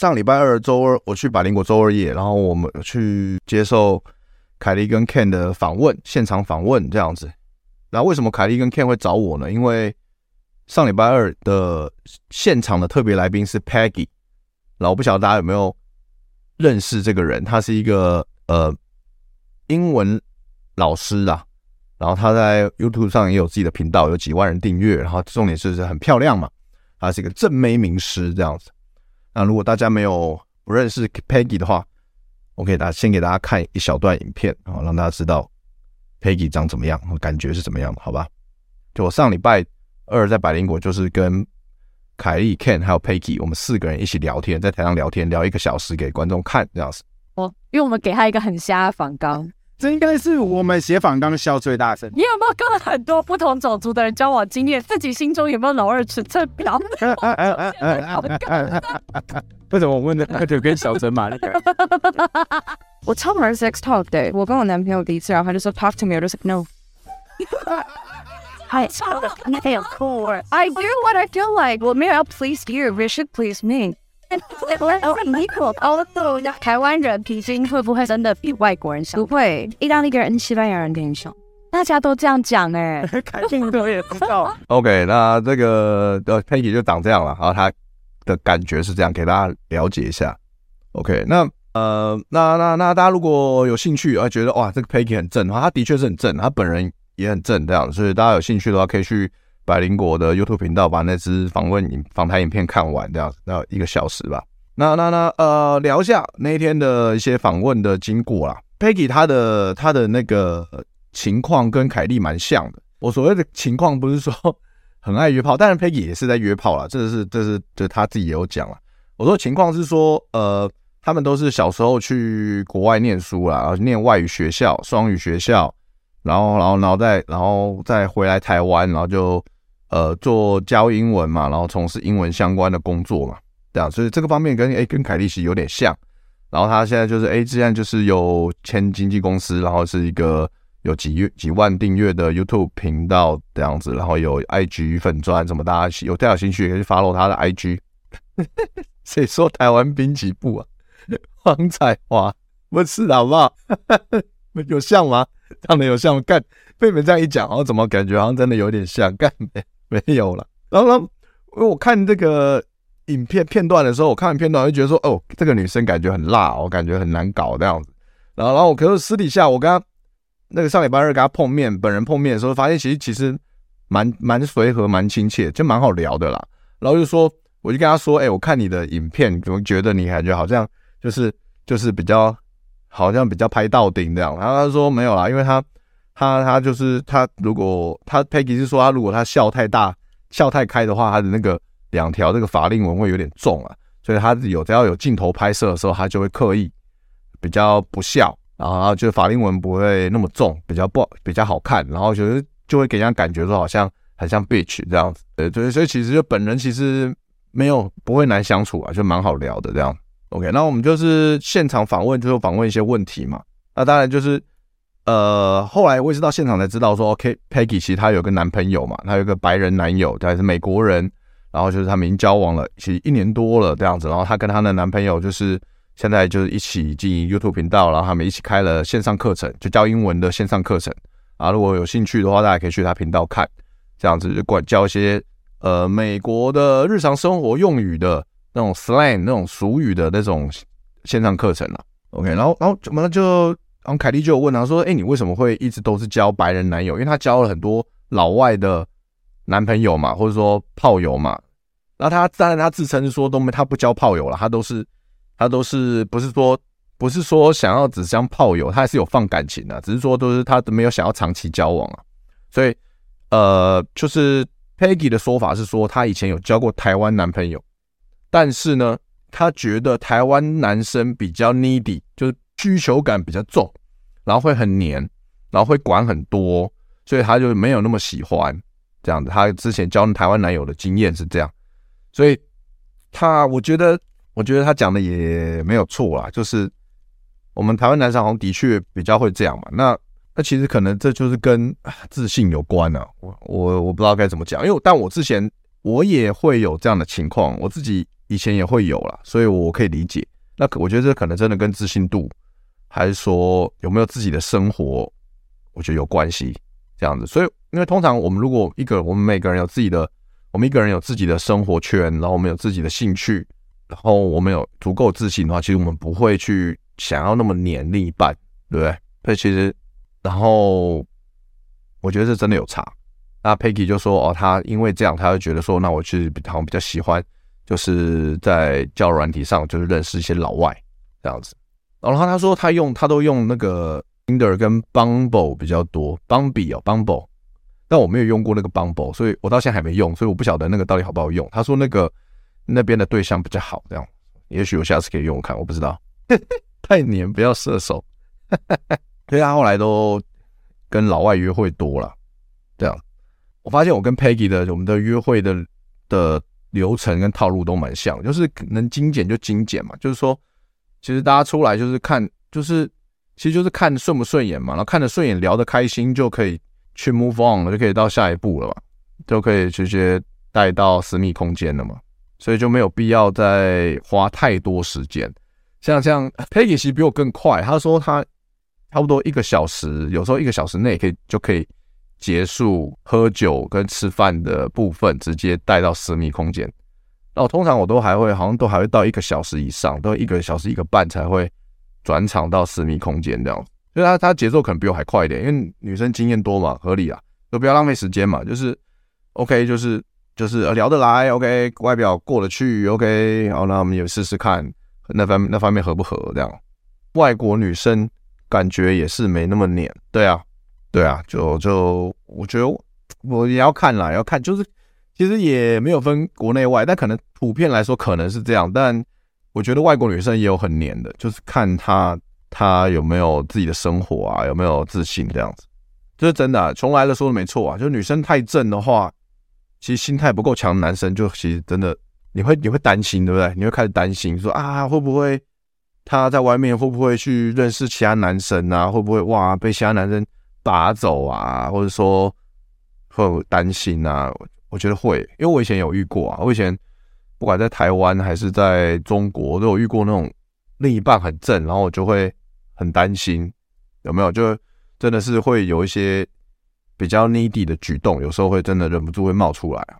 上礼拜二周二，我去百灵果周二夜，然后我们去接受凯莉跟 Ken 的访问，现场访问这样子。然后为什么凯莉跟 Ken 会找我呢？因为上礼拜二的现场的特别来宾是 Peggy，然后我不晓得大家有没有认识这个人，他是一个呃英文老师啊，然后他在 YouTube 上也有自己的频道，有几万人订阅，然后重点是很漂亮嘛，他是一个正妹名师这样子。那如果大家没有不认识 Peggy 的话，我给大先给大家看一小段影片啊，让大家知道 Peggy 长怎么样，感觉是怎么样的，好吧？就我上礼拜二在百灵果，就是跟凯莉、Ken 还有 Peggy，我们四个人一起聊天，在台上聊天聊一个小时给观众看这样子。哦，因为我们给他一个很瞎的访纲。这应该是我们写访纲笑最大声。你有没有跟很多不同种族的人交往经验？自己心中有没有老二尺寸表？为什么我问的那就跟小陈马那个？我超玩 sex talk 的，我跟我男朋友第一次，然后他就说 talk to me，我就说 no。I feel cool. I do what I feel like. 我没有要 please you, you should please me. 台湾人平均会不会真的比外国人小？不会，意大利人、西班牙人更小。大家都这样讲哎，开心的也知道。OK，那这个呃 Peggy 就长这样了，然后他的感觉是这样，给大家了解一下。OK，那呃，那那那大家如果有兴趣，啊，觉得哇，这个 Peggy 很正，他的确是很正，他本人也很正这样，所以大家有兴趣的话，可以去。百灵果的 YouTube 频道把那支访问影访谈影片看完，这样子，要一个小时吧。那那那呃，聊一下那一天的一些访问的经过啦。Peggy 她的她的那个情况跟凯莉蛮像的。我所谓的情况不是说很爱约炮，但是 Peggy 也是在约炮啦。这是这是这他自己也有讲了。我说情况是说，呃，他们都是小时候去国外念书啦，然后念外语学校、双语学校，然后然后然后再然后再回来台湾，然后就。呃，做教英文嘛，然后从事英文相关的工作嘛，这样，所以这个方面跟诶跟凯莉其有点像。然后他现在就是诶，之前就是有签经纪公司，然后是一个有几月几万订阅的 YouTube 频道这样子，然后有 IG 粉专，什么大家有太有兴趣也可以 follow 他的 IG。谁说台湾滨崎步啊？黄彩华不是好不好？有像吗？长得有像吗？干被你们这样一讲，然后怎么感觉好像真的有点像？干没？没有了，然后呢，因为我看这个影片片段的时候，我看完片段我就觉得说，哦，这个女生感觉很辣，我感觉很难搞这样子。然后，然后我可是私底下我跟她那个上礼拜二跟她碰面，本人碰面的时候，发现其实其实蛮蛮随和，蛮亲切，就蛮好聊的啦。然后就说，我就跟她说，哎，我看你的影片，怎么觉得你感觉好像就是就是比较好像比较拍到顶这样。然后她说没有啦，因为她。他他就是他，如果他 Peggy 是说他如果他笑太大、笑太开的话，他的那个两条这个法令纹会有点重啊，所以他有只要有镜头拍摄的时候，他就会刻意比较不笑，然后就法令纹不会那么重，比较不比较好看，然后就是就会给人家感觉说好像很像 bitch 这样子，对对，所以其实就本人其实没有不会难相处啊，就蛮好聊的这样。OK，那我们就是现场访问，就是访问一些问题嘛，那当然就是。呃，后来我也是到现场才知道说，OK，Peggy 其实她有个男朋友嘛，她有个白人男友，他还是美国人，然后就是他们已经交往了，其实一年多了这样子，然后她跟她的男朋友就是现在就是一起经营 YouTube 频道，然后他们一起开了线上课程，就教英文的线上课程啊，如果有兴趣的话，大家可以去他频道看，这样子就管教一些呃美国的日常生活用语的那种 slang 那种俗语的那种线上课程了，OK，然后然后怎么了就。然后凯莉就问他说：“哎，你为什么会一直都是交白人男友？因为他交了很多老外的男朋友嘛，或者说炮友嘛。然后他当然他自称是说都没他不交炮友了，他都是他都是不是说不是说想要只相炮友，他还是有放感情的，只是说都是他没有想要长期交往啊。所以呃，就是 Peggy 的说法是说，他以前有交过台湾男朋友，但是呢，他觉得台湾男生比较 needy，就是需求感比较重，然后会很黏，然后会管很多，所以他就没有那么喜欢这样子。他之前交台湾男友的经验是这样。所以他，我觉得，我觉得他讲的也没有错啦，就是我们台湾男生好像的确比较会这样嘛。那那其实可能这就是跟自信有关啊。我我我不知道该怎么讲，因为但我之前我也会有这样的情况，我自己以前也会有啦，所以我可以理解。那我觉得这可能真的跟自信度，还是说有没有自己的生活，我觉得有关系这样子。所以，因为通常我们如果一个我们每个人有自己的。我们一个人有自己的生活圈，然后我们有自己的兴趣，然后我们有足够自信的话，其实我们不会去想要那么黏另一半，对不对？所以其实，然后我觉得这真的有差。那 Peggy 就说：“哦，他因为这样，他就觉得说，那我其实好像比较喜欢，就是在交友软体上就是认识一些老外这样子。然后他说他用他都用那个 Tinder 跟 Bumble 比较多，Bumble 哦，Bumble。”但我没有用过那个 Bumble，所以我到现在还没用，所以我不晓得那个到底好不好用。他说那个那边的对象比较好，这样，也许我下次可以用看，我不知道。太黏，不要射手。所以他后来都跟老外约会多了，这样。我发现我跟 Peggy 的我们的约会的的流程跟套路都蛮像，就是能精简就精简嘛，就是说，其实大家出来就是看，就是其实就是看顺不顺眼嘛，然后看着顺眼聊得开心就可以。去 move on 了，就可以到下一步了嘛，就可以直接带到私密空间了嘛，所以就没有必要再花太多时间。像像 Peggy 其实比我更快，他说他差不多一个小时，有时候一个小时内可以就可以结束喝酒跟吃饭的部分，直接带到私密空间。那我通常我都还会，好像都还会到一个小时以上，都一个小时一个半才会转场到私密空间这样。所以他他节奏可能比我还快一点，因为女生经验多嘛，合理啊，都不要浪费时间嘛，就是 OK，就是就是聊得来，OK，外表过得去，OK，好，那我们也试试看那方那方面合不合这样。外国女生感觉也是没那么黏，对啊，对啊，就就我觉得我也要看啦，要看，就是其实也没有分国内外，但可能普遍来说可能是这样，但我觉得外国女生也有很黏的，就是看她。她有没有自己的生活啊？有没有自信这样子？这是真的啊，从来的说的没错啊。就是女生太正的话，其实心态不够强男生，就其实真的你会你会担心，对不对？你会开始担心说啊，会不会她在外面会不会去认识其他男生啊？会不会哇被其他男生打走啊？或者说会担心啊？我觉得会，因为我以前有遇过啊。我以前不管在台湾还是在中国，都有遇过那种另一半很正，然后我就会。很担心有没有，就真的是会有一些比较 needy 的举动，有时候会真的忍不住会冒出来啊。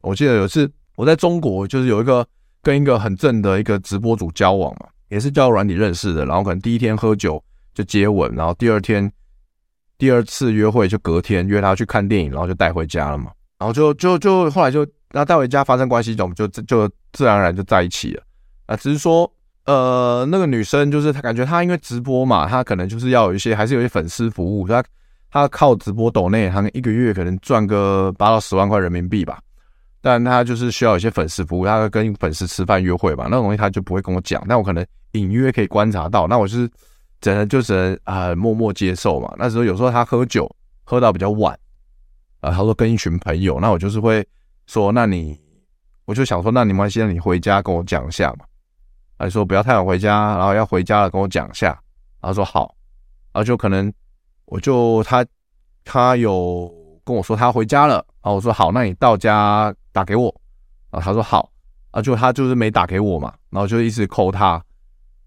我记得有一次我在中国，就是有一个跟一个很正的一个直播主交往嘛，也是交软体认识的，然后可能第一天喝酒就接吻，然后第二天第二次约会就隔天约他去看电影，然后就带回家了嘛，然后就就就后来就那带回家发生关系，就就就自然而然就在一起了啊，只是说。呃，那个女生就是她，感觉她因为直播嘛，她可能就是要有一些，还是有一些粉丝服务。她她靠直播抖内，她一个月可能赚个八到十万块人民币吧。但她就是需要一些粉丝服务，她会跟粉丝吃饭约会吧，那种东西她就不会跟我讲。但我可能隐约可以观察到，那我是只能就只能啊、默默接受嘛。那时候有时候她喝酒喝到比较晚啊，他说跟一群朋友，那我就是会说，那你我就想说，那你没关系，那你回家跟我讲一下嘛。还说不要太晚回家，然后要回家了跟我讲一下。然后说好，然后就可能我就他他有跟我说他回家了，然后我说好，那你到家打给我。然后他说好，啊就他就是没打给我嘛，然后就一直扣他，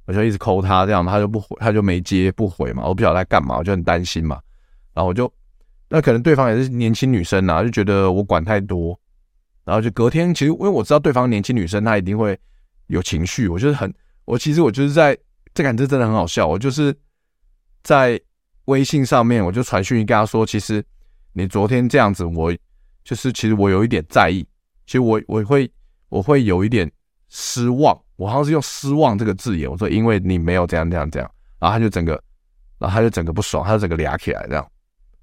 我就一直扣他，这样他就不回，他就没接不回嘛，我不晓得在干嘛，我就很担心嘛。然后我就那可能对方也是年轻女生啊，就觉得我管太多，然后就隔天其实因为我知道对方年轻女生，她一定会。有情绪，我就是很，我其实我就是在这感觉真的很好笑。我就是在微信上面，我就传讯息跟他说，其实你昨天这样子，我就是其实我有一点在意。其实我我会，我会有一点失望。我好像是用失望这个字眼，我说因为你没有这样这样这样，然后他就整个，然后他就整个不爽，他就整个俩起来这样。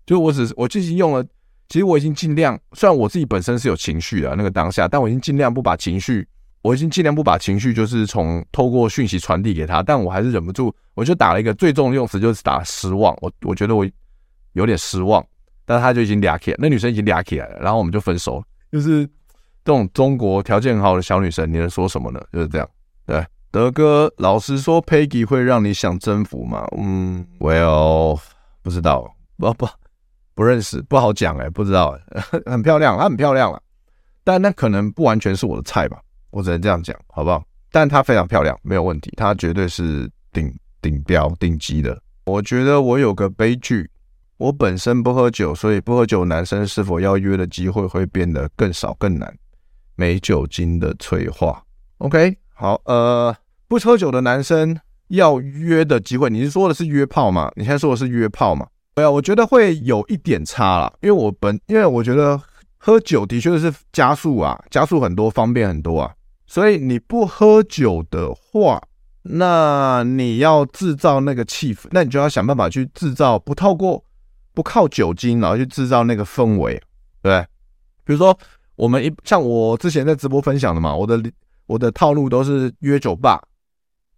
就我只是我最近用了，其实我已经尽量，虽然我自己本身是有情绪的那个当下，但我已经尽量不把情绪，我已经尽量不把情绪就是从透过讯息传递给他，但我还是忍不住，我就打了一个最重的用词，就是打失望。我我觉得我有点失望，但是他就已经俩起来，那女生已经俩起来了，然后我们就分手了。就是这种中国条件很好的小女生，你能说什么呢？就是这样。对，德哥，老实说，Peggy 会让你想征服吗？嗯，Well，不知道，不不不认识，不好讲哎，不知道哎，很漂亮，她很漂亮了，但那可能不完全是我的菜吧，我只能这样讲，好不好？但她非常漂亮，没有问题，她绝对是顶顶标顶级的。我觉得我有个悲剧，我本身不喝酒，所以不喝酒男生是否要约的机会会变得更少更难，没酒精的催化，OK。好，呃，不喝酒的男生要约的机会，你是说的是约炮吗？你现在说的是约炮吗？对啊，我觉得会有一点差啦，因为我本，因为我觉得喝酒的确是加速啊，加速很多，方便很多啊。所以你不喝酒的话，那你要制造那个气氛，那你就要想办法去制造，不透过不靠酒精，然后去制造那个氛围，对。比如说我们一像我之前在直播分享的嘛，我的。我的套路都是约酒吧，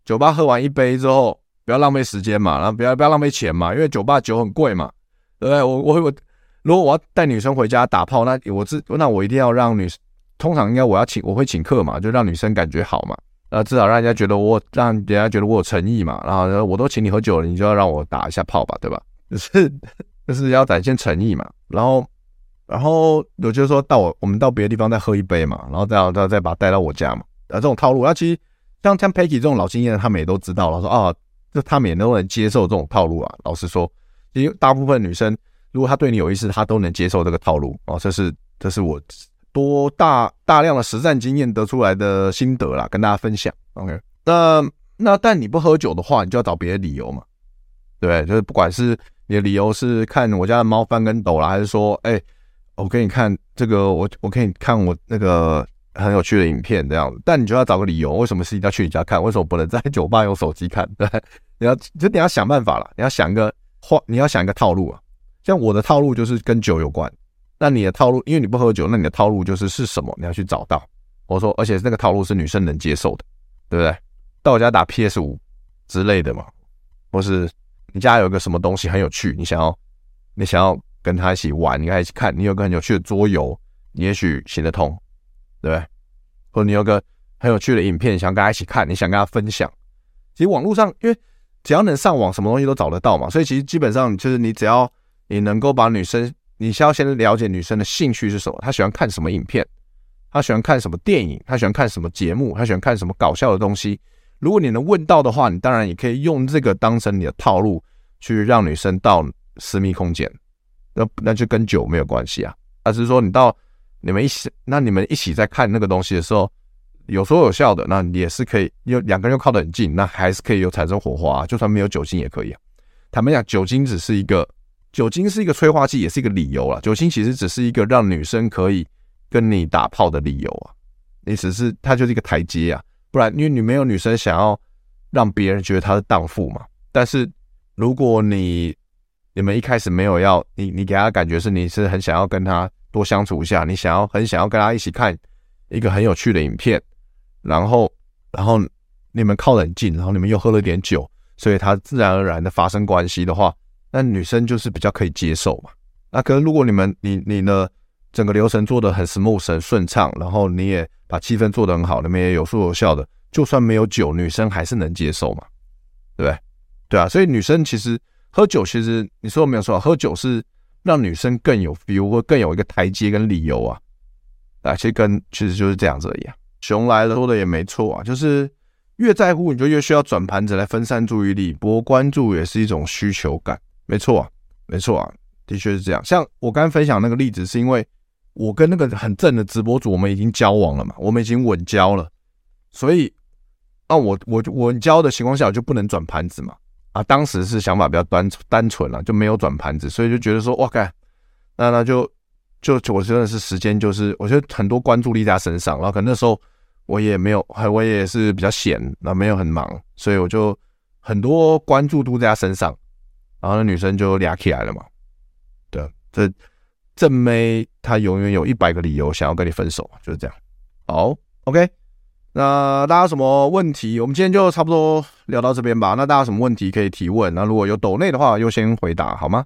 酒吧喝完一杯之后，不要浪费时间嘛，然后不要不要浪费钱嘛，因为酒吧酒很贵嘛，对不对？我我我，如果我要带女生回家打炮，那我是那我一定要让女，通常应该我要请我会请客嘛，就让女生感觉好嘛，呃，至少让人家觉得我让人家觉得我有诚意嘛，然后我都请你喝酒了，你就要让我打一下炮吧，对吧？就是就是要展现诚意嘛，然后。然后我就说到我，我们到别的地方再喝一杯嘛，然后再再再把他带到我家嘛。啊，这种套路，那其实像像 Peggy 这种老经验，他们也都知道了。说啊，就他们也都能接受这种套路啊。老实说，因为大部分女生，如果她对你有意思，她都能接受这个套路哦。这是这是我多大大量的实战经验得出来的心得啦，跟大家分享。OK，那那但你不喝酒的话，你就要找别的理由嘛。对，就是不管是你的理由是看我家的猫翻跟斗啦，还是说，哎。我给你看这个，我我给你看我那个很有趣的影片这样子，但你就要找个理由，为什么是一定要去你家看？为什么不能在酒吧用手机看？对，你要就你要想办法了，你要想一个话，你要想一个套路啊。像我的套路就是跟酒有关，那你的套路，因为你不喝酒，那你的套路就是是什么？你要去找到。我说，而且那个套路是女生能接受的，对不对？到我家打 PS 五之类的嘛，或是你家有个什么东西很有趣，你想要，你想要。跟他一起玩，你跟他一起看，你有个很有趣的桌游，你也许行得通，对不对？或者你有个很有趣的影片，想跟他一起看，你想跟他分享。其实网络上，因为只要能上网，什么东西都找得到嘛，所以其实基本上就是你只要你能够把女生，你需要先了解女生的兴趣是什么，她喜欢看什么影片，她喜欢看什么电影，她喜欢看什么节目，她喜欢看什么搞笑的东西。如果你能问到的话，你当然也可以用这个当成你的套路，去让女生到私密空间。那那就跟酒没有关系啊，而是说你到你们一起，那你们一起在看那个东西的时候，有说有笑的，那也是可以，有两个人又靠得很近，那还是可以有产生火花，就算没有酒精也可以啊。坦白讲，酒精只是一个，酒精是一个催化剂，也是一个理由啊。酒精其实只是一个让女生可以跟你打炮的理由啊，你只是它就是一个台阶啊，不然因为你没有女生想要让别人觉得她是荡妇嘛。但是如果你你们一开始没有要你，你给他的感觉是你是很想要跟他多相处一下，你想要很想要跟他一起看一个很有趣的影片，然后然后你们靠得很近，然后你们又喝了点酒，所以他自然而然的发生关系的话，那女生就是比较可以接受嘛。那可是如果你们你你呢整个流程做得很 smooth 很顺畅，然后你也把气氛做得很好，你们也有说有笑的，就算没有酒，女生还是能接受嘛，对不对？对啊，所以女生其实。喝酒其实你说没有错，喝酒是让女生更有 feel 或更有一个台阶跟理由啊，啊，其实跟其实就是这样子而已啊。熊来了说的也没错啊，就是越在乎你就越需要转盘子来分散注意力，博关注也是一种需求感，没错啊，没错啊，的确是这样。像我刚刚分享那个例子，是因为我跟那个很正的直播主我们已经交往了嘛，我们已经稳交了，所以啊，我我稳交的情况下我就不能转盘子嘛。啊，当时是想法比较单单纯了，就没有转盘子，所以就觉得说，哇靠，那那就就我真的是时间就是，我觉得很多关注力在他身上，然后可能那时候我也没有，还我也是比较闲，那没有很忙，所以我就很多关注度在他身上，然后那女生就俩起来了嘛。对，这正妹她永远有一百个理由想要跟你分手，就是这样。好，OK，那大家什么问题？我们今天就差不多聊到这边吧。那大家什么问题可以提问？那如果有抖内的话，优先回答好吗？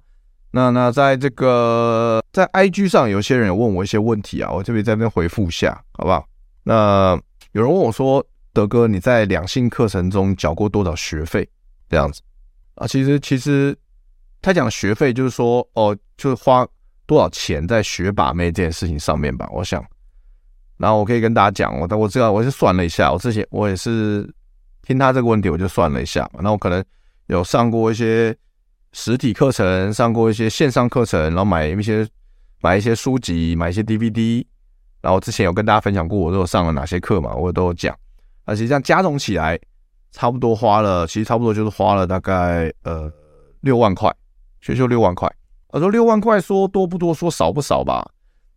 那那在这个在 IG 上，有些人有问我一些问题啊，我这边在这边回复一下，好不好？那。有人问我说：“德哥，你在两性课程中缴过多少学费？”这样子啊，其实其实他讲学费就是说，哦，就是花多少钱在学把妹这件事情上面吧。我想，然后我可以跟大家讲，我但我知道我是算了一下，我之前我也是听他这个问题，我就算了一下。然后我可能有上过一些实体课程，上过一些线上课程，然后买一些买一些书籍，买一些 DVD。然后之前有跟大家分享过，我都有上了哪些课嘛，我都有讲。而且这样加总起来，差不多花了，其实差不多就是花了大概呃六万块，学修六万块。我说六万块说多不多，说少不少吧。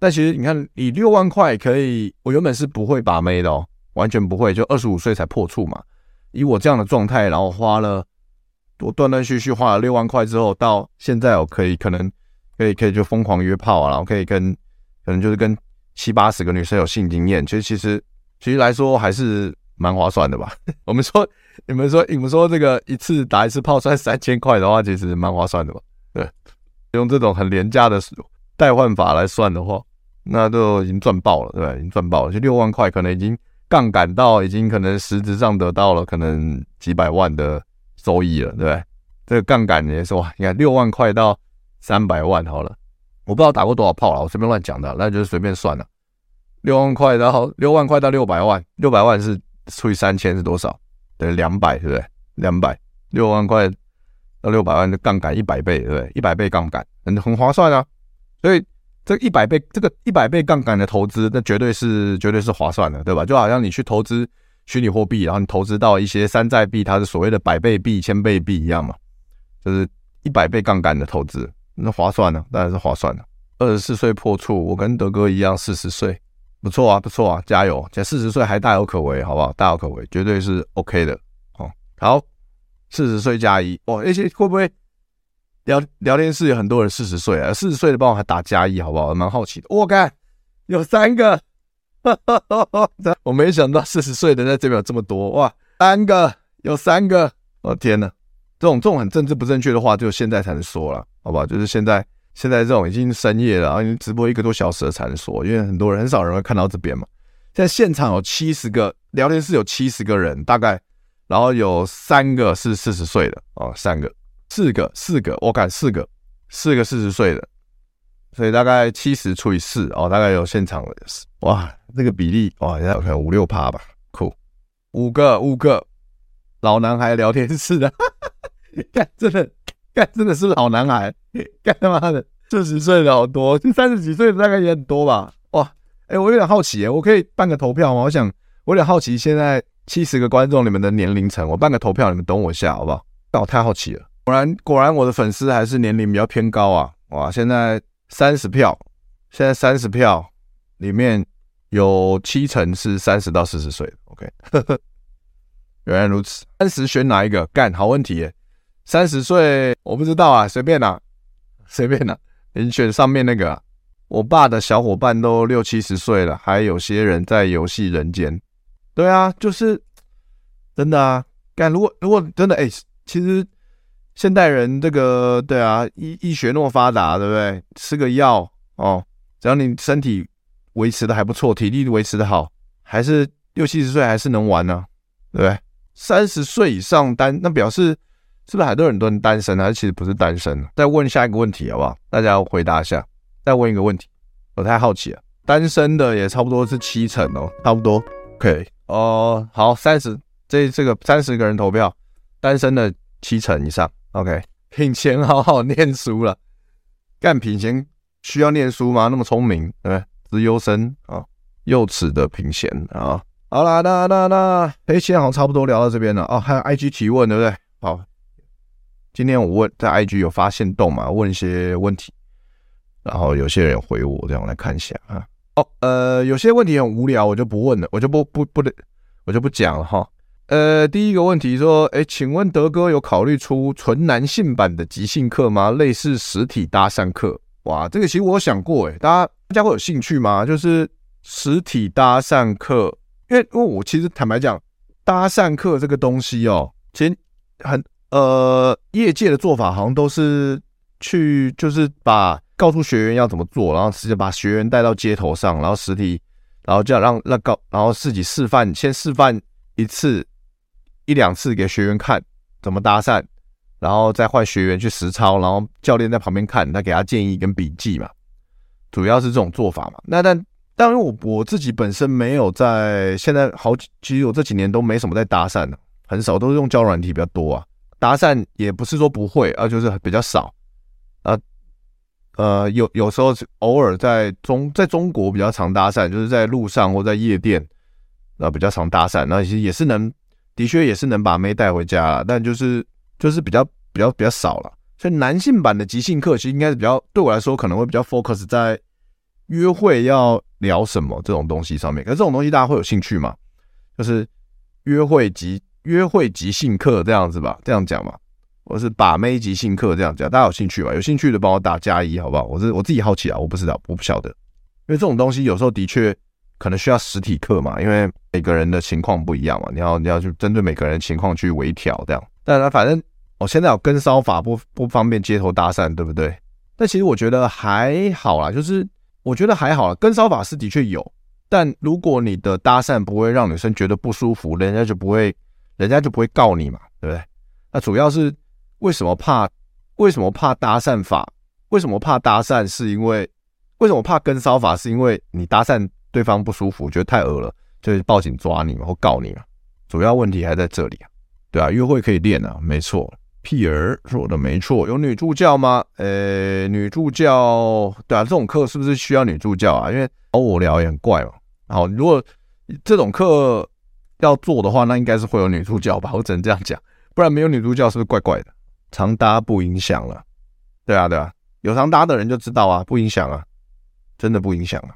但其实你看，以六万块可以，我原本是不会把妹的哦，完全不会，就二十五岁才破处嘛。以我这样的状态，然后花了我断断续续花了六万块之后，到现在我可以可能可以可以就疯狂约炮啊，然后可以跟可能就是跟。七八十个女生有性经验，其实其实其实来说还是蛮划算的吧。我们说，你们说，你们说这个一次打一次炮算三千块的话，其实蛮划算的吧？对，用这种很廉价的代换法来算的话，那都已经赚爆了，对吧？已经赚爆了，就六万块可能已经杠杆到已经可能实质上得到了可能几百万的收益了，对？这个杠杆也是哇，你看六万块到三百万好了。我不知道打过多少炮了，我随便乱讲的，那就是随便算了。六万块，然后六万块到六百万，六百万是除以三千是多少？等于两百，对不对？两百，六万块到六百万的杠杆一百倍，对不对？一百倍杠杆，很很划算啊。所以这一百倍，这个一百倍杠杆的投资，那绝对是绝对是划算的，对吧？就好像你去投资虚拟货币，然后你投资到一些山寨币，它是所谓的百倍币、千倍币一样嘛，就是一百倍杠杆的投资。那划算呢、当然是划算的。二十四岁破处，我跟德哥一样，四十岁，不错啊，不错啊，加油！这四十岁还大有可为，好不好？大有可为，绝对是 OK 的。哦，好，四十岁加一，哦，那些会不会聊聊天室有很多人四十岁啊？四十岁的帮我还打加一，好不好？蛮好奇的。我看有三个，哈哈哈，我没想到四十岁的在这边有这么多哇！三个，有三个，我天哪！这种这种很政治不正确的话，只有现在才能说了，好不好？就是现在现在这种已经深夜了，然后已经直播一个多小时了才能说，因为很多人很少人会看到这边嘛。现在现场有七十个聊天室，有七十个人大概，然后有三个是四十岁的哦，三个、四个、四个，我敢四个，四个四十岁的，所以大概七十除以四哦，大概有现场的哇，这个比例哇，应该有五六趴吧，酷，五个五个老男孩聊天室的。干真的，干真的是老男孩，干他妈的四十岁的好多，就三十几岁的大概也很多吧。哇，哎、我有点好奇，我可以办个投票吗？我想，我有点好奇，现在七十个观众，你们的年龄层，我办个投票，你们等我一下，好不好？但我太好奇了，果然果然我的粉丝还是年龄比较偏高啊。哇，现在三十票，现在三十票里面有七成是三十到四十岁。OK，呵呵，原来如此，三十选哪一个？干，好问题耶。三十岁，我不知道啊，随便啦、啊，随便啦、啊。你选上面那个、啊，我爸的小伙伴都六七十岁了，还有些人在游戏人间。对啊，就是真的啊。干，如果如果真的，哎、其实现代人这个，对啊，医医学那么发达，对不对？吃个药哦，只要你身体维持的还不错，体力维持的好，还是六七十岁还是能玩呢、对不对？三十岁以上单，那表示。是不是很多人都单身，还是其实不是单身？再问下一个问题好不好？大家回答一下。再问一个问题，我太好奇了。单身的也差不多是七成哦，差不多。OK，哦，好，三十，这这个三十个人投票，单身的七成以上。OK，品贤好好念书了，干品贤需要念书吗？那么聪明，对不对？资优生啊，幼齿的品贤啊。好啦，那那那，哎，现在好像差不多聊到这边了哦。还有 IG 提问，对不对？好。今天我问在 IG 有发现动嘛？问一些问题，然后有些人回我，这样我来看一下啊。哦，呃，有些问题很无聊，我就不问了，我就不不不的，我就不讲了哈。呃，第一个问题说，哎，请问德哥有考虑出纯男性版的即兴课吗？类似实体搭讪课？哇，这个其实我有想过，哎，大家大家会有兴趣吗？就是实体搭讪课，因为因为我其实坦白讲，搭讪课这个东西哦，其实很呃，业界的做法好像都是去就是把。告诉学员要怎么做，然后直接把学员带到街头上，然后实体，然后这样让让告，然后自己示范，先示范一次一两次给学员看怎么搭讪，然后再换学员去实操，然后教练在旁边看，他给他建议跟笔记嘛，主要是这种做法嘛。那但当然我我自己本身没有在现在好几，其实我这几年都没什么在搭讪的，很少都是用教软体比较多啊。搭讪也不是说不会啊，就是比较少啊。呃，有有时候偶尔在中在中国比较常搭讪，就是在路上或在夜店，呃，比较常搭讪。那其实也是能，的确也是能把妹带回家了，但就是就是比较比较比较少了。所以男性版的即兴课其实应该是比较对我来说可能会比较 focus 在约会要聊什么这种东西上面。可是这种东西大家会有兴趣吗？就是约会即约会即兴课这样子吧，这样讲嘛。我是把妹即兴课这样讲，大家有兴趣吗？有兴趣的帮我打加一，好不好？我是我自己好奇啊，我不知道，我不晓得，因为这种东西有时候的确可能需要实体课嘛，因为每个人的情况不一样嘛，你要你要去针对每个人情况去微调这样。但是反正我现在有跟骚法不不方便街头搭讪，对不对？但其实我觉得还好啦，就是我觉得还好啦，跟骚法是的确有，但如果你的搭讪不会让女生觉得不舒服，人家就不会人家就不会告你嘛，对不对？那主要是。为什么怕？为什么怕搭讪法？为什么怕搭讪？是因为为什么怕跟骚法？是因为你搭讪对方不舒服，觉得太恶了，就是报警抓你嘛，或告你嘛。主要问题还在这里啊，对啊，约会可以练啊，没错。屁儿说的没错，有女助教吗？呃，女助教，对啊，这种课是不是需要女助教啊？因为找我聊也很怪嘛。好，如果这种课要做的话，那应该是会有女助教吧？我只能这样讲，不然没有女助教是不是怪怪的？常搭不影响了，对啊对啊，有常搭的人就知道啊，不影响啊，真的不影响啊。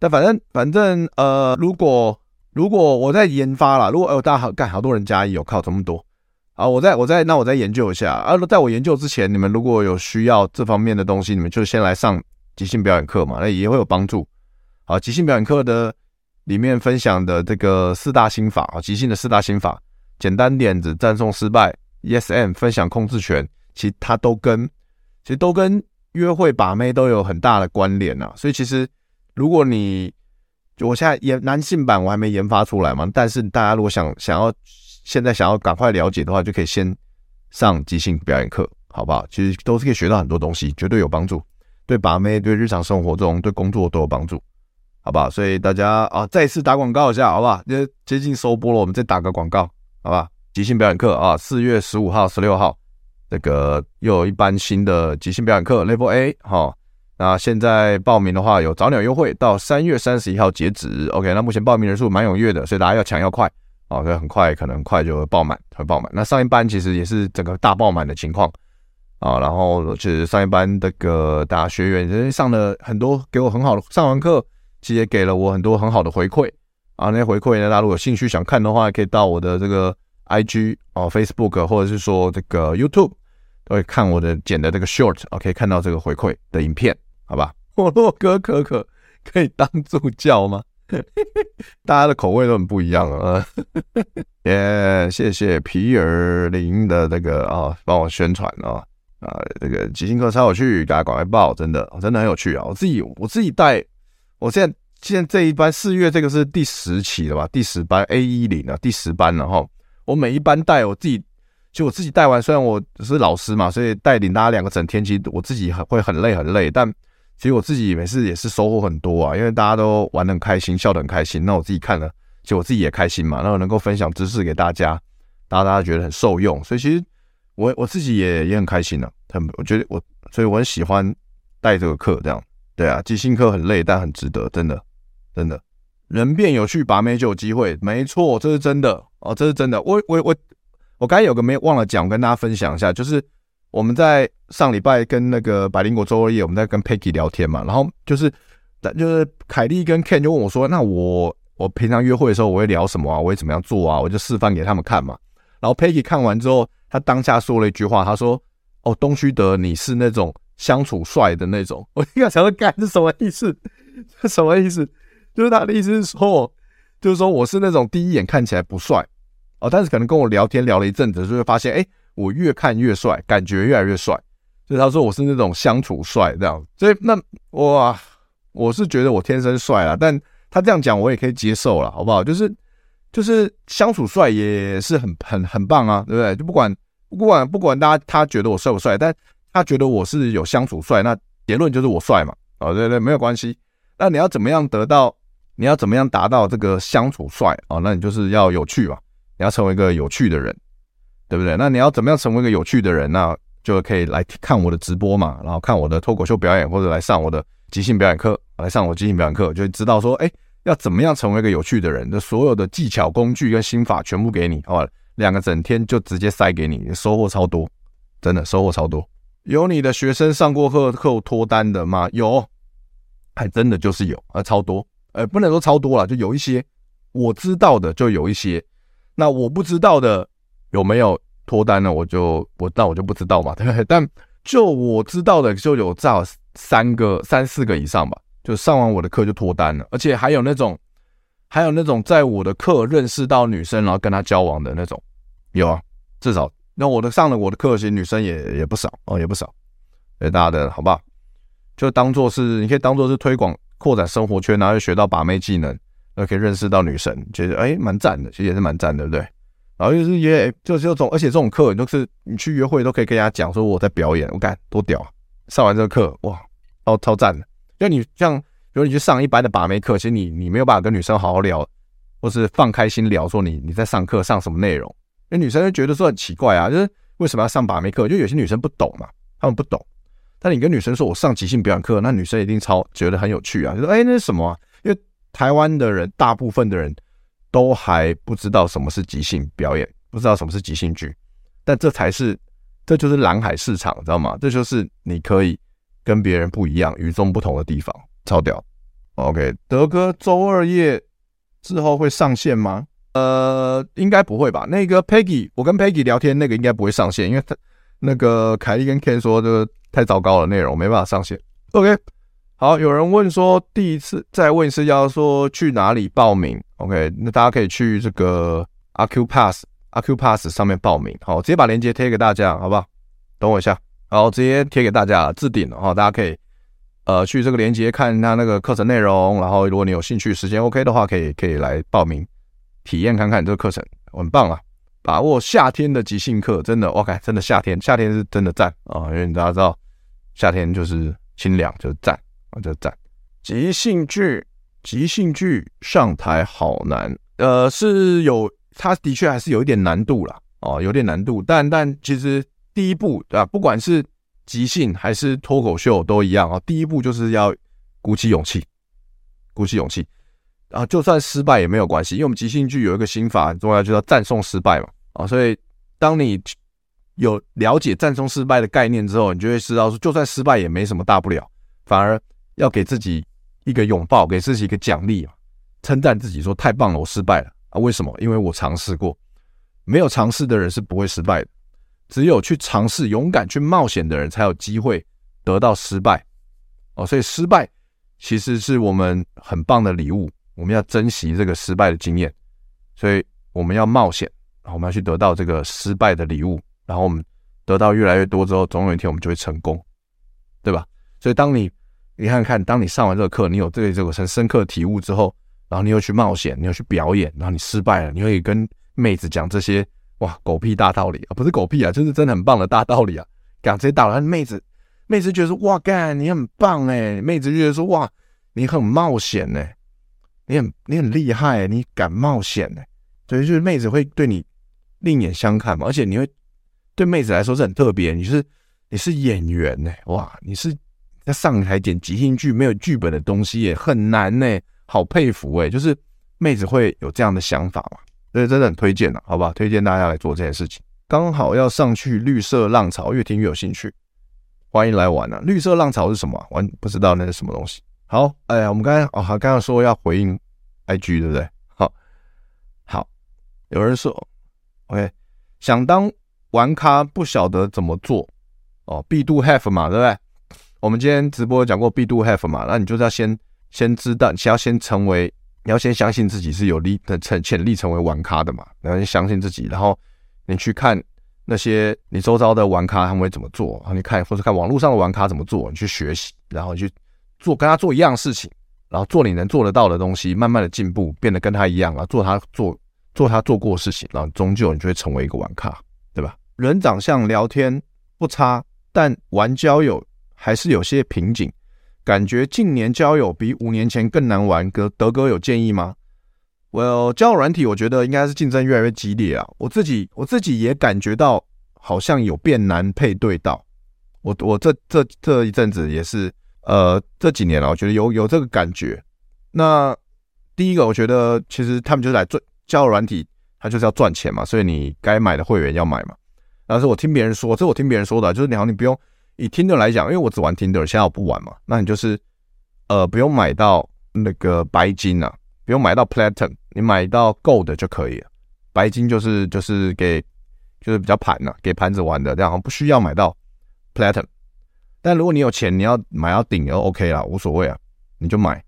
但反正反正呃，如果如果我在研发啦，如果呃大家好干好多人加一，有靠这么多啊，我在我在那我再研究一下啊。那在我研究之前，你们如果有需要这方面的东西，你们就先来上即兴表演课嘛，那也会有帮助。好，即兴表演课的里面分享的这个四大心法啊，即兴的四大心法，简单点子，赞颂失败。ESM 分享控制权，其实它都跟其实都跟约会把妹都有很大的关联、啊。所以其实如果你就我现在研男性版我还没研发出来嘛，但是大家如果想想要现在想要赶快了解的话，就可以先上即兴表演课，好不好？其实都是可以学到很多东西，绝对有帮助，对把妹、对日常生活中、对工作都有帮助，好不好？所以大家啊，再次打广告一下，好不好？因为接近收播了，我们再打个广告，好吧？即兴表演课啊，四月十五号、十六号，这个又有一班新的即兴表演课 Level A 哈。那现在报名的话有早鸟优惠，到三月三十一号截止。OK，那目前报名人数蛮踊跃的，所以大家要抢要快啊，所以很快可能快就会爆满，会爆满。那上一班其实也是整个大爆满的情况啊，然后其实上一班这个大家学员其实上了很多，给我很好的上完课，其实也给了我很多很好的回馈啊。那些回馈呢，大家如果有兴趣想看的话，可以到我的这个。I G 哦，Facebook 或者是说这个 YouTube 都会看我的剪的这个 short，哦，可以看到这个回馈的影片，好吧？我洛哥可可可以当助教吗？大家的口味都很不一样啊！耶，谢谢皮尔林的那个啊，帮我宣传啊啊，这个即兴课超有趣，大家赶快报，真的真的很有趣啊！我自己我自己带，我现在现在这一班四月这个是第十期了吧？第十班 A 一零啊，第十班了哈。我每一班带我自己，就我自己带完，虽然我是老师嘛，所以带领大家两个整天，其实我自己很会很累很累，但其实我自己每次也是收获很多啊，因为大家都玩得很开心，笑得很开心，那我自己看了，其实我自己也开心嘛，那我能够分享知识给大家，大家大家觉得很受用，所以其实我我自己也也很开心啊，很我觉得我，所以我很喜欢带这个课这样，对啊，即兴课很累，但很值得，真的真的。人变有趣，把妹就有机会。没错，这是真的哦，这是真的。我我我我刚才有个没忘了讲，跟大家分享一下，就是我们在上礼拜跟那个百灵果周二夜，我们在跟 Peggy 聊天嘛，然后就是就是凯莉跟 Ken 就问我说：“那我我平常约会的时候我会聊什么啊？我会怎么样做啊？”我就示范给他们看嘛。然后 Peggy 看完之后，他当下说了一句话，他说：“哦，东区德，你是那种相处帅的那种。”我一开始想说：“干，这什么意思？这什么意思？”就是他的意思是说，就是说我是那种第一眼看起来不帅哦，但是可能跟我聊天聊了一阵子，就会发现，哎，我越看越帅，感觉越来越帅。所以他说我是那种相处帅这样。所以那我我是觉得我天生帅啦，但他这样讲我也可以接受了，好不好？就是。就是相处帅也是很很很棒啊，对不对？就不管不管不管大家他觉得我帅不帅，但他觉得我是有相处帅，那结论就是我帅嘛。哦，对对，没有关系。那你要怎么样得到？你要怎么样达到这个相处帅啊？那你就是要有趣嘛，你要成为一个有趣的人，对不对？那你要怎么样成为一个有趣的人？呢就可以来看我的直播嘛，然后看我的脱口秀表演，或者来上我的即兴表演课，来上我即兴表演课，就知道说，哎。要怎么样成为一个有趣的人？的所有的技巧、工具跟心法全部给你，好吧？两个整天就直接塞给你，收获超多，真的收获超多。有你的学生上过课后脱单的吗？有，还真的就是有啊，超多。呃，不能说超多了，就有一些我知道的就有一些，那我不知道的有没有脱单了？我就我那我就不知道嘛，对不对？但就我知道的就有至少三个、三四个以上吧。就上完我的课就脱单了，而且还有那种，还有那种在我的课认识到女生，然后跟她交往的那种，有啊，至少那我的上了我的课，其实女生也也不少哦，也不少，给大家的好不好？就当做是你可以当做是推广扩展生活圈，然后又学到把妹技能，然后可以认识到女生，觉得哎蛮赞的，其实也是蛮赞的，对不对？然后就是也就是这种，而且这种课你都是你去约会都可以跟人家讲说我在表演，我干多屌啊！上完这个课哇，超超赞的。因为你像，比如你去上一般的把妹课，其实你你没有办法跟女生好好聊，或是放开心聊，说你你在上课上什么内容，因为女生就觉得说很奇怪啊，就是为什么要上把妹课？就有些女生不懂嘛，她们不懂。但你跟女生说我上即兴表演课，那女生一定超觉得很有趣啊，就说哎那是什么啊？因为台湾的人大部分的人都还不知道什么是即兴表演，不知道什么是即兴剧，但这才是这就是蓝海市场，知道吗？这就是你可以。跟别人不一样、与众不同的地方，超屌。OK，德哥周二夜之后会上线吗？呃，应该不会吧。那个 Peggy，我跟 Peggy 聊天，那个应该不会上线，因为他那个凯莉跟 Ken 说这个太糟糕了，内容没办法上线。OK，好，有人问说第一次再问一次，要说去哪里报名？OK，那大家可以去这个 Acupass Acupass 上面报名。好，直接把链接贴给大家，好不好？等我一下。好，直接贴给大家，置顶了哈，大家可以呃去这个链接看他那个课程内容，然后如果你有兴趣，时间 OK 的话，可以可以来报名体验看看这个课程，很棒啊！把握夏天的即兴课，真的 OK，真的夏天，夏天是真的赞啊，因为大家知道夏天就是清凉，就是赞我，就赞。即兴剧，即兴剧上台好难，呃，是有，它的确还是有一点难度啦，哦，有点难度，但但其实。第一步，啊？不管是即兴还是脱口秀都一样啊。第一步就是要鼓起勇气，鼓起勇气啊，就算失败也没有关系，因为我们即兴剧有一个心法很重要，就叫赞颂失败嘛啊。所以当你有了解赞颂失败的概念之后，你就会知道说，就算失败也没什么大不了，反而要给自己一个拥抱，给自己一个奖励啊，称赞自己说太棒了，我失败了啊。为什么？因为我尝试过，没有尝试的人是不会失败的。只有去尝试、勇敢去冒险的人，才有机会得到失败哦。所以失败其实是我们很棒的礼物，我们要珍惜这个失败的经验。所以我们要冒险，我们要去得到这个失败的礼物。然后我们得到越来越多之后，总有一天我们就会成功，对吧？所以当你你看看，当你上完这个课，你有对这个很深刻的体悟之后，然后你又去冒险，你又去表演，然后你失败了，你会跟妹子讲这些。哇，狗屁大道理啊，不是狗屁啊，就是真的很棒的大道理啊！讲这些道理，妹子，妹子觉得说哇，干你很棒哎，妹子就觉得说哇，你很冒险哎，你很你很厉害，你敢冒险哎，所以就是妹子会对你另眼相看嘛，而且你会对妹子来说是很特别，你是你是演员呢，哇，你是在上台演即兴剧，没有剧本的东西也很难呢，好佩服哎，就是妹子会有这样的想法嘛。所以真的很推荐了，好吧？推荐大家来做这件事情。刚好要上去绿色浪潮，越听越有兴趣，欢迎来玩啊！绿色浪潮是什么？完不知道那是什么东西。好，哎呀，我们刚才哦，刚刚说要回应 IG 对不对？好，好，有人说，OK，想当玩咖不晓得怎么做哦，B do have 嘛，对不对？我们今天直播讲过 B do have 嘛，那你就是要先先知道，你要先成为，你要先相信自己是有力的成潜力成为玩咖的嘛，然后先相信自己，然后你去看那些你周遭的玩咖他们会怎么做，然后你看或者看网络上的玩咖怎么做，你去学习，然后你去。做跟他做一样事情，然后做你能做得到的东西，慢慢的进步，变得跟他一样然后，做他做做他做过的事情，然后终究你就会成为一个玩咖，对吧？人长相聊天不差，但玩交友还是有些瓶颈，感觉近年交友比五年前更难玩。哥德哥有建议吗？Well，交友软体我觉得应该是竞争越来越激烈啊，我自己我自己也感觉到好像有变难配对到，我我这这这一阵子也是。呃，这几年了，我觉得有有这个感觉。那第一个，我觉得其实他们就是来赚交友软体，他就是要赚钱嘛，所以你该买的会员要买嘛。但是我听别人说，这我听别人说的，就是你好，你不用以 Tinder 来讲，因为我只玩 Tinder，现在我不玩嘛。那你就是呃，不用买到那个白金啊，不用买到 Platinum，你买到 Gold 就可以了。白金就是就是给就是比较盘了、啊，给盘子玩的，这样不需要买到 Platinum。但如果你有钱，你要买到顶就 OK 啦，无所谓啊，你就买。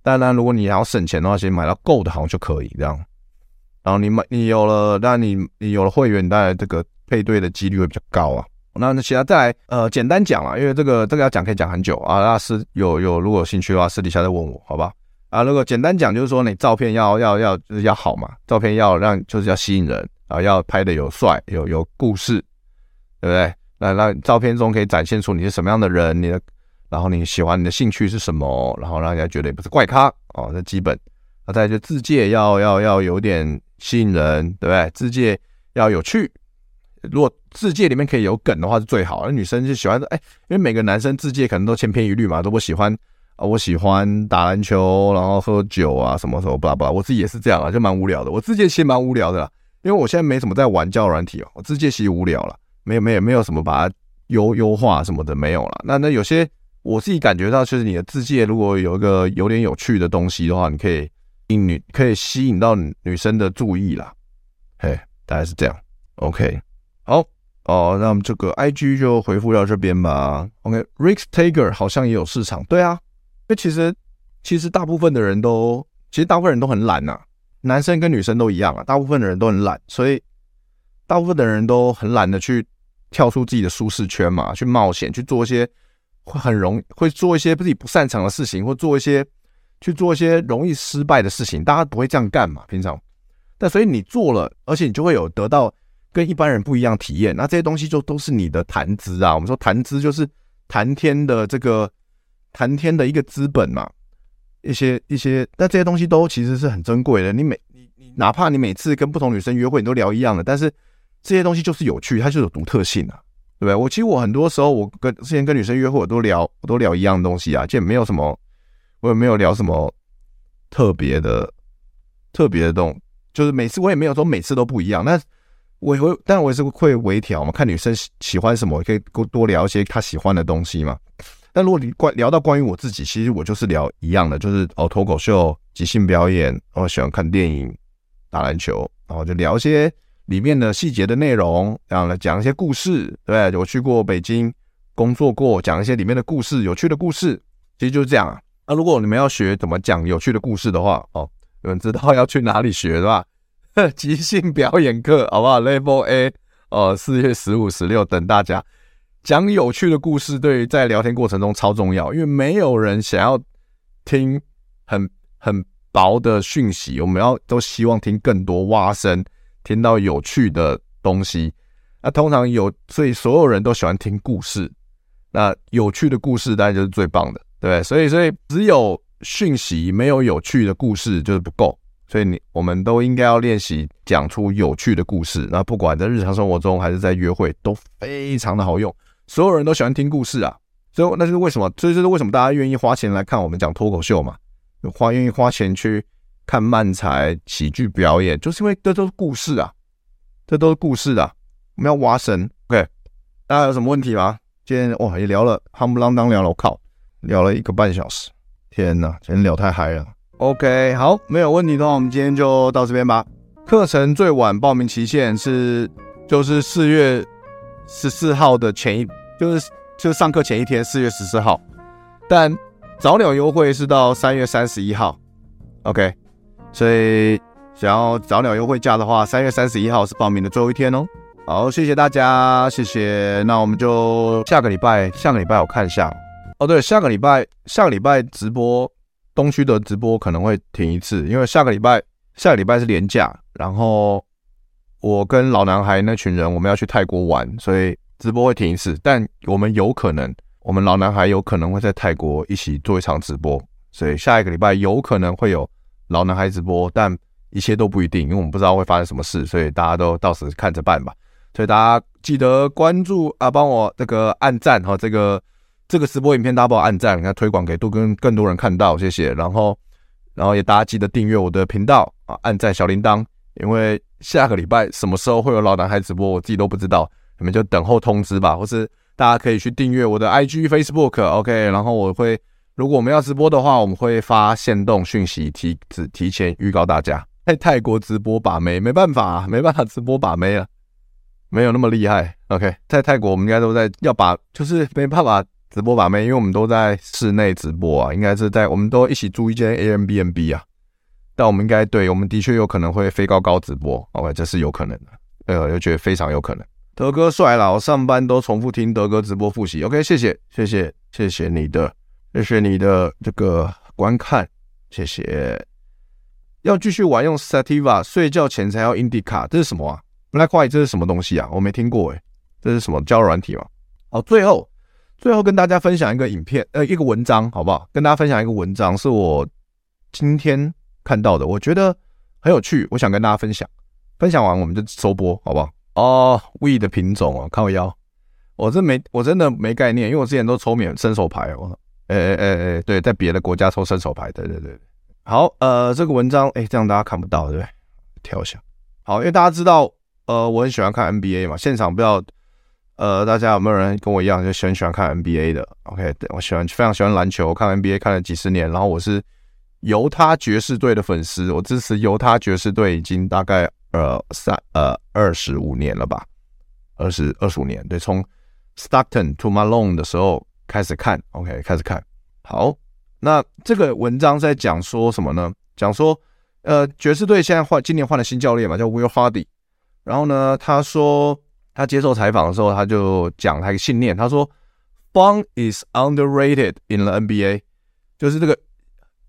当然，如果你要省钱的话，先买到够的好像就可以这样。然后你买，你有了，当然你你有了会员，当然这个配对的几率会比较高啊。那那其他再来，呃，简单讲啊，因为这个这个要讲可以讲很久啊。那私有有如果有兴趣的话，私底下再问我，好吧？啊，如果简单讲就是说，你照片要要要就是要好嘛，照片要让就是要吸引人啊，要拍的有帅有有故事，对不对？那，让照片中可以展现出你是什么样的人，你的，然后你喜欢你的兴趣是什么，然后让人家觉得你不是怪咖哦，这基本。那再就自介要要要有点吸引人，对不对？自介要有趣，如果自介里面可以有梗的话是最好。那女生就喜欢哎，因为每个男生自介可能都千篇一律嘛，都不喜欢啊，我喜欢打篮球，然后喝酒啊，什么什么巴拉巴拉。我自己也是这样啊，就蛮无聊的。我自介其实蛮无聊的啦，因为我现在没什么在玩交友软体哦，我自介其实无聊了。没有没有没有什么把它优优化什么的没有了。那那有些我自己感觉到，就是你的自介如果有一个有点有趣的东西的话，你可以引女可以吸引到女生的注意啦。嘿，大概是这样。OK，好哦，那我们这个 IG 就回复到这边吧。OK，Rick Taker 好像也有市场。对啊，因为其实其实大部分的人都其实大部分人都很懒呐，男生跟女生都一样啊，大部分的人都很懒，所以大部分的人都很懒得去。跳出自己的舒适圈嘛，去冒险，去做一些会很容会做一些自己不擅长的事情，或做一些去做一些容易失败的事情。大家不会这样干嘛，平常。但所以你做了，而且你就会有得到跟一般人不一样体验。那这些东西就都是你的谈资啊。我们说谈资就是谈天的这个谈天的一个资本嘛。一些一些，那这些东西都其实是很珍贵的。你每你你哪怕你每次跟不同女生约会，你都聊一样的，但是。这些东西就是有趣，它就有独特性啊，对不对？我其实我很多时候，我跟之前跟女生约会，我都聊，我都聊一样东西啊，就没有什么，我也没有聊什么特别的、特别的东，就是每次我也没有说每次都不一样，但我也会，但我也是会微调嘛，看女生喜喜欢什么，可以多多聊一些她喜欢的东西嘛。但如果你关聊到关于我自己，其实我就是聊一样的，就是哦脱口秀、即兴表演，我喜欢看电影、打篮球，然后就聊一些。里面的细节的内容，然后来讲一些故事，对不对？我去过北京工作过，讲一些里面的故事，有趣的故事，其实就是这样啊。那如果你们要学怎么讲有趣的故事的话，哦，你们知道要去哪里学，对吧？即兴表演课，好不好？Level A，哦，四月十五、十六等大家讲有趣的故事，对于在聊天过程中超重要，因为没有人想要听很很薄的讯息，我们要都希望听更多蛙声。听到有趣的东西，那通常有，所以所有人都喜欢听故事。那有趣的故事当然就是最棒的，对不对？所以，所以只有讯息没有有趣的故事就是不够。所以你我们都应该要练习讲出有趣的故事。那不管在日常生活中还是在约会，都非常的好用。所有人都喜欢听故事啊，所以那就是为什么？所以这是为什么大家愿意花钱来看我们讲脱口秀嘛？花愿意花钱去。看漫才喜剧表演，就是因为这都是故事啊，这都是故事啊，我们要挖深。OK，大家有什么问题吗？今天哇也聊了，夯不啷当聊了，我靠，聊了一个半小时，天哪，今天聊太嗨了。OK，好，没有问题的话，我们今天就到这边吧。课程最晚报名期限是就是四月十四号的前一，就是就上课前一天，四月十四号。但早鸟优惠是到三月三十一号。OK，所以想要早鸟优惠价的话，三月三十一号是报名的最后一天哦。好，谢谢大家，谢谢。那我们就下个礼拜，下个礼拜我看一下。哦，对，下个礼拜，下个礼拜直播。东区的直播可能会停一次，因为下个礼拜下个礼拜是连假，然后我跟老男孩那群人我们要去泰国玩，所以直播会停一次。但我们有可能，我们老男孩有可能会在泰国一起做一场直播，所以下一个礼拜有可能会有老男孩直播，但一切都不一定，因为我们不知道会发生什么事，所以大家都到时看着办吧。所以大家记得关注啊，帮我这个按赞哈，这个。这个直播影片大家帮我按赞，你看推广给多跟更多人看到，谢谢。然后，然后也大家记得订阅我的频道啊，按赞小铃铛，因为下个礼拜什么时候会有老男孩直播，我自己都不知道，你们就等候通知吧。或是大家可以去订阅我的 IG、Facebook，OK。然后我会，如果我们要直播的话，我们会发限动讯息提只提前预告大家。在泰国直播把妹，没办法，没办法直播把妹了，没有那么厉害。OK，在泰国我们应该都在要把，就是没办法。直播把妹，因为我们都在室内直播啊，应该是在我们都一起租一间 Airbnb 啊，但我们应该对，我们的确有可能会飞高高直播，OK，这是有可能的，呃，我觉得非常有可能。德哥帅了，我上班都重复听德哥直播复习，OK，谢谢，谢谢，谢谢你的，谢谢你的这个观看，谢谢。要继续玩用 Sativa，睡觉前才要 Indica，这是什么啊？Black White 这是什么东西啊？我没听过诶，这是什么交软体吗？好，最后。最后跟大家分享一个影片，呃，一个文章，好不好？跟大家分享一个文章，是我今天看到的，我觉得很有趣，我想跟大家分享。分享完我们就收播，好不好？哦，we 的品种哦，看我腰，我这没，我真的没概念，因为我之前都抽免伸手牌，我，哎哎哎哎，对，在别的国家抽伸手牌，对对对。好，呃，这个文章，哎，这样大家看不到，对不对？跳一下。好，因为大家知道，呃，我很喜欢看 NBA 嘛，现场不要。呃，大家有没有人跟我一样就很喜欢看 NBA 的？OK，我喜欢非常喜欢篮球，看 NBA 看了几十年，然后我是犹他爵士队的粉丝，我支持犹他爵士队已经大概呃三呃二十五年了吧，二十二十五年，对，从 Stockton to Malone 的时候开始看，OK，开始看。好，那这个文章在讲说什么呢？讲说呃爵士队现在换今年换了新教练嘛，叫 Will Hardy，然后呢他说。他接受采访的时候，他就讲他一个信念，他说：“Fun is underrated in the NBA，就是这个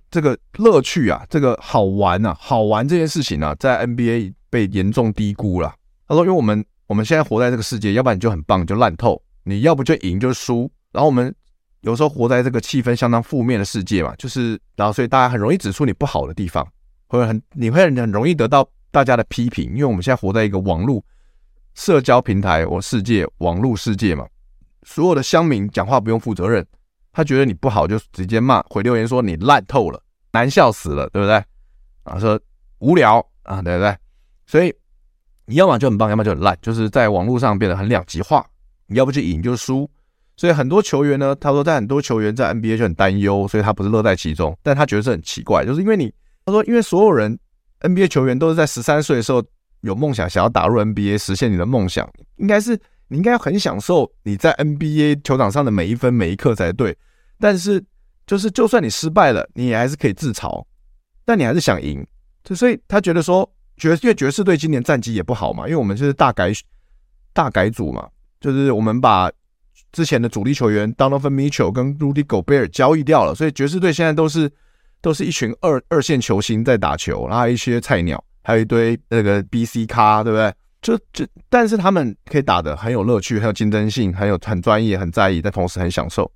这个乐趣啊，这个好玩啊，好玩这件事情啊，在 NBA 被严重低估了。”他说：“因为我们我们现在活在这个世界，要不然你就很棒，你就烂透；你要不就赢，就输。然后我们有时候活在这个气氛相当负面的世界嘛，就是然后所以大家很容易指出你不好的地方，会很你会很容易得到大家的批评，因为我们现在活在一个网络。”社交平台，我世界网络世界嘛，所有的乡民讲话不用负责任，他觉得你不好就直接骂，回留言说你烂透了，难笑死了，对不对？啊，说无聊啊，对不对？所以你要么就很棒，要么就很烂，就是在网络上变得很两极化，你要不就赢就输。所以很多球员呢，他说在很多球员在 NBA 就很担忧，所以他不是乐在其中，但他觉得是很奇怪，就是因为你他说因为所有人 NBA 球员都是在十三岁的时候。有梦想，想要打入 NBA，实现你的梦想，应该是你应该很享受你在 NBA 球场上的每一分每一刻才对。但是，就是就算你失败了，你也还是可以自嘲，但你还是想赢。就所以他觉得说，爵因为爵士队今年战绩也不好嘛，因为我们就是大改大改组嘛，就是我们把之前的主力球员 Donovan Mitchell 跟 Rudy Gobert 交易掉了，所以爵士队现在都是都是一群二二线球星在打球，然后一些菜鸟。还有一堆那个 BC 咖，对不对？就就，但是他们可以打得很有乐趣，很有竞争性，很有很专业，很在意，但同时很享受。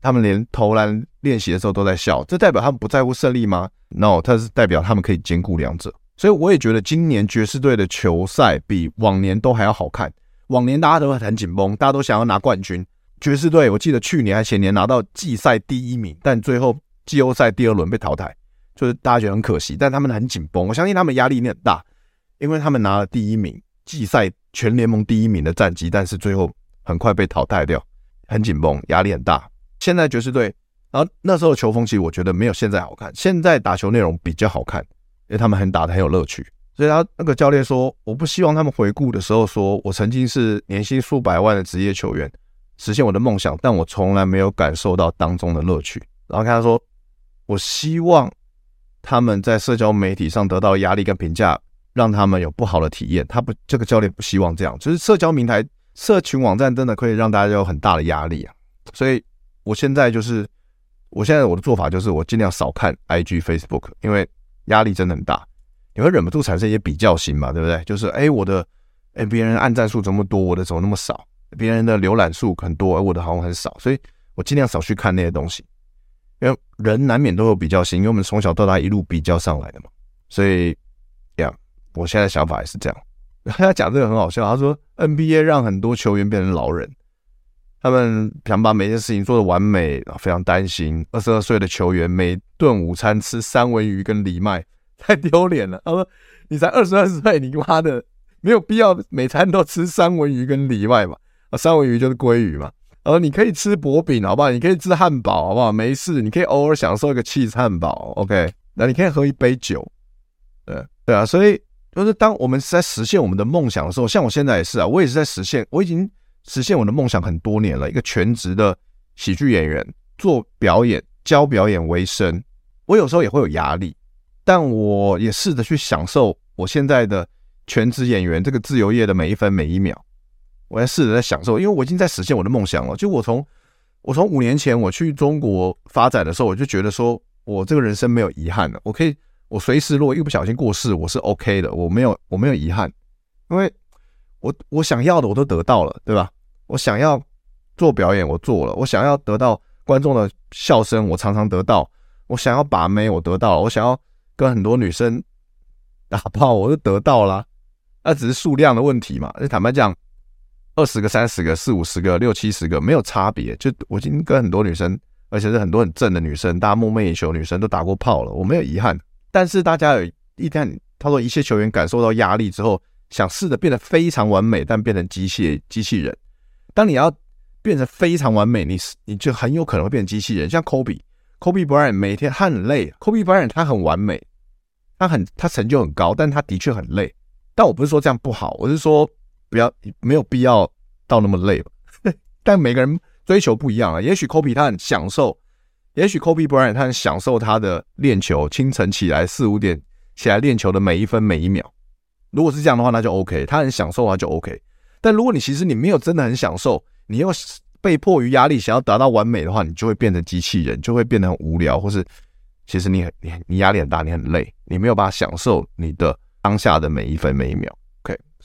他们连投篮练习的时候都在笑，这代表他们不在乎胜利吗？No，它是代表他们可以兼顾两者。所以我也觉得今年爵士队的球赛比往年都还要好看。往年大家都会很紧绷，大家都想要拿冠军。爵士队我记得去年还前年拿到季赛第一名，但最后季后赛第二轮被淘汰。就是大家觉得很可惜，但他们很紧绷。我相信他们压力一定很大，因为他们拿了第一名，季赛全联盟第一名的战绩，但是最后很快被淘汰掉，很紧绷，压力很大。现在爵士队，然后那时候的球风其实我觉得没有现在好看，现在打球内容比较好看，因为他们很打得很有乐趣。所以他那个教练说，我不希望他们回顾的时候说我曾经是年薪数百万的职业球员，实现我的梦想，但我从来没有感受到当中的乐趣。然后跟他说，我希望他们在社交媒体上得到压力跟评价，让他们有不好的体验。他不，这个教练不希望这样，就是社交平台、社群网站真的可以让大家有很大的压力啊。所以我现在就是，我现在我的做法就是，我尽量少看 IG、Facebook，因为压力真的很大。你会忍不住产生一些比较心嘛，对不对？就是哎，我的哎，别人按赞数这么多，我的怎么那么少？别人的浏览数很多，而我的好像很少，所以我尽量少去看那些东西。人难免都有比较心，因为我们从小到大一路比较上来的嘛。所以，呀，我现在想法也是这样。他讲这个很好笑，他说 NBA 让很多球员变成老人，他们想把每件事情做得完美，非常担心二十二岁的球员每顿午餐吃三文鱼跟藜麦。太丢脸了！他说：“你才二十二岁，你妈的没有必要每餐都吃三文鱼跟藜麦嘛？啊，三文鱼就是鲑鱼嘛。呃你可以吃薄饼，好不好？你可以吃汉堡，好不好？没事，你可以偶尔享受一个亲子汉堡，OK？那你可以喝一杯酒，对对啊。所以就是当我们是在实现我们的梦想的时候，像我现在也是啊，我也是在实现，我已经实现我的梦想很多年了，一个全职的喜剧演员，做表演、教表演为生。我有时候也会有压力。”但我也试着去享受我现在的全职演员这个自由业的每一分每一秒，我在试着在享受，因为我已经在实现我的梦想了。就我从我从五年前我去中国发展的时候，我就觉得说我这个人生没有遗憾了。我可以，我随时如果一不小心过世，我是 OK 的，我没有我没有遗憾，因为我我想要的我都得到了，对吧？我想要做表演，我做了；我想要得到观众的笑声，我常常得到；我想要把妹，我得到了；我想要。跟很多女生打炮，我就得到了，那只是数量的问题嘛。就坦白讲，二十个、三十个、四五十个、六七十个没有差别。就我已经跟很多女生，而且是很多很正的女生，大家梦寐以求女生都打过炮了，我没有遗憾。但是大家有一旦他说一些球员感受到压力之后，想试着变得非常完美，但变成机械机器人。当你要变成非常完美，你你就很有可能会变成机器人，像 Kobe。Kobe Bryant 每天他很累，Kobe Bryant 他很完美，他很他成就很高，但他的确很累。但我不是说这样不好，我是说不要没有必要到那么累。但每个人追求不一样啊，也许 Kobe 他很享受，也许 Kobe Bryant 他很享受他的练球，清晨起来四五点起来练球的每一分每一秒。如果是这样的话，那就 OK，他很享受的话就 OK。但如果你其实你没有真的很享受，你又被迫于压力想要达到完美的话，你就会变成机器人，就会变得很无聊，或是其实你很你你压力很大，你很累，你没有办法享受你的当下的每一分每一秒。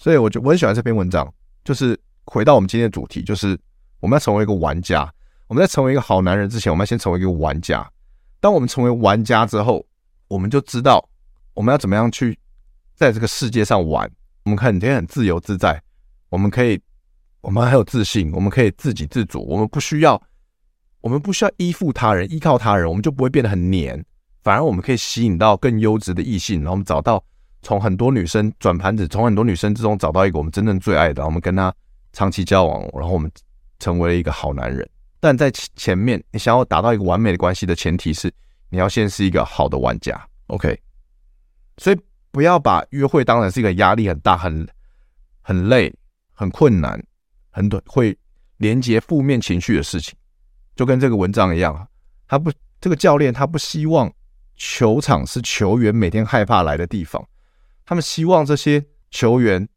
所以我就我很喜欢这篇文章，就是回到我们今天的主题，就是我们要成为一个玩家。我们在成为一个好男人之前，我们要先成为一个玩家。当我们成为玩家之后，我们就知道我们要怎么样去在这个世界上玩。我们可以很很自由自在，我们可以。我们很有自信，我们可以自给自足，我们不需要，我们不需要依附他人，依靠他人，我们就不会变得很黏，反而我们可以吸引到更优质的异性，然后我们找到从很多女生转盘子，从很多女生之中找到一个我们真正最爱的，我们跟他长期交往，然后我们成为了一个好男人。但在前面，你想要达到一个完美的关系的前提是，你要先是一个好的玩家，OK？所以不要把约会当成是一个压力很大、很很累、很困难。很短会连接负面情绪的事情，就跟这个文章一样，他不，这个教练他不希望球场是球员每天害怕来的地方，他们希望这些球员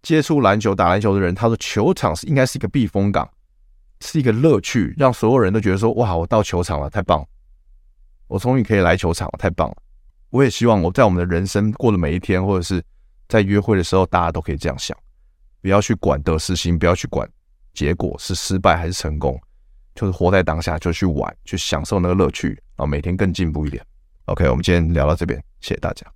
接触篮球、打篮球的人，他说球场是应该是一个避风港，是一个乐趣，让所有人都觉得说，哇，我到球场了，太棒，我终于可以来球场了，太棒了。我也希望我在我们的人生过的每一天，或者是在约会的时候，大家都可以这样想。不要去管得失心，不要去管结果是失败还是成功，就是活在当下，就去玩，去享受那个乐趣，然后每天更进步一点。OK，我们今天聊到这边，谢谢大家。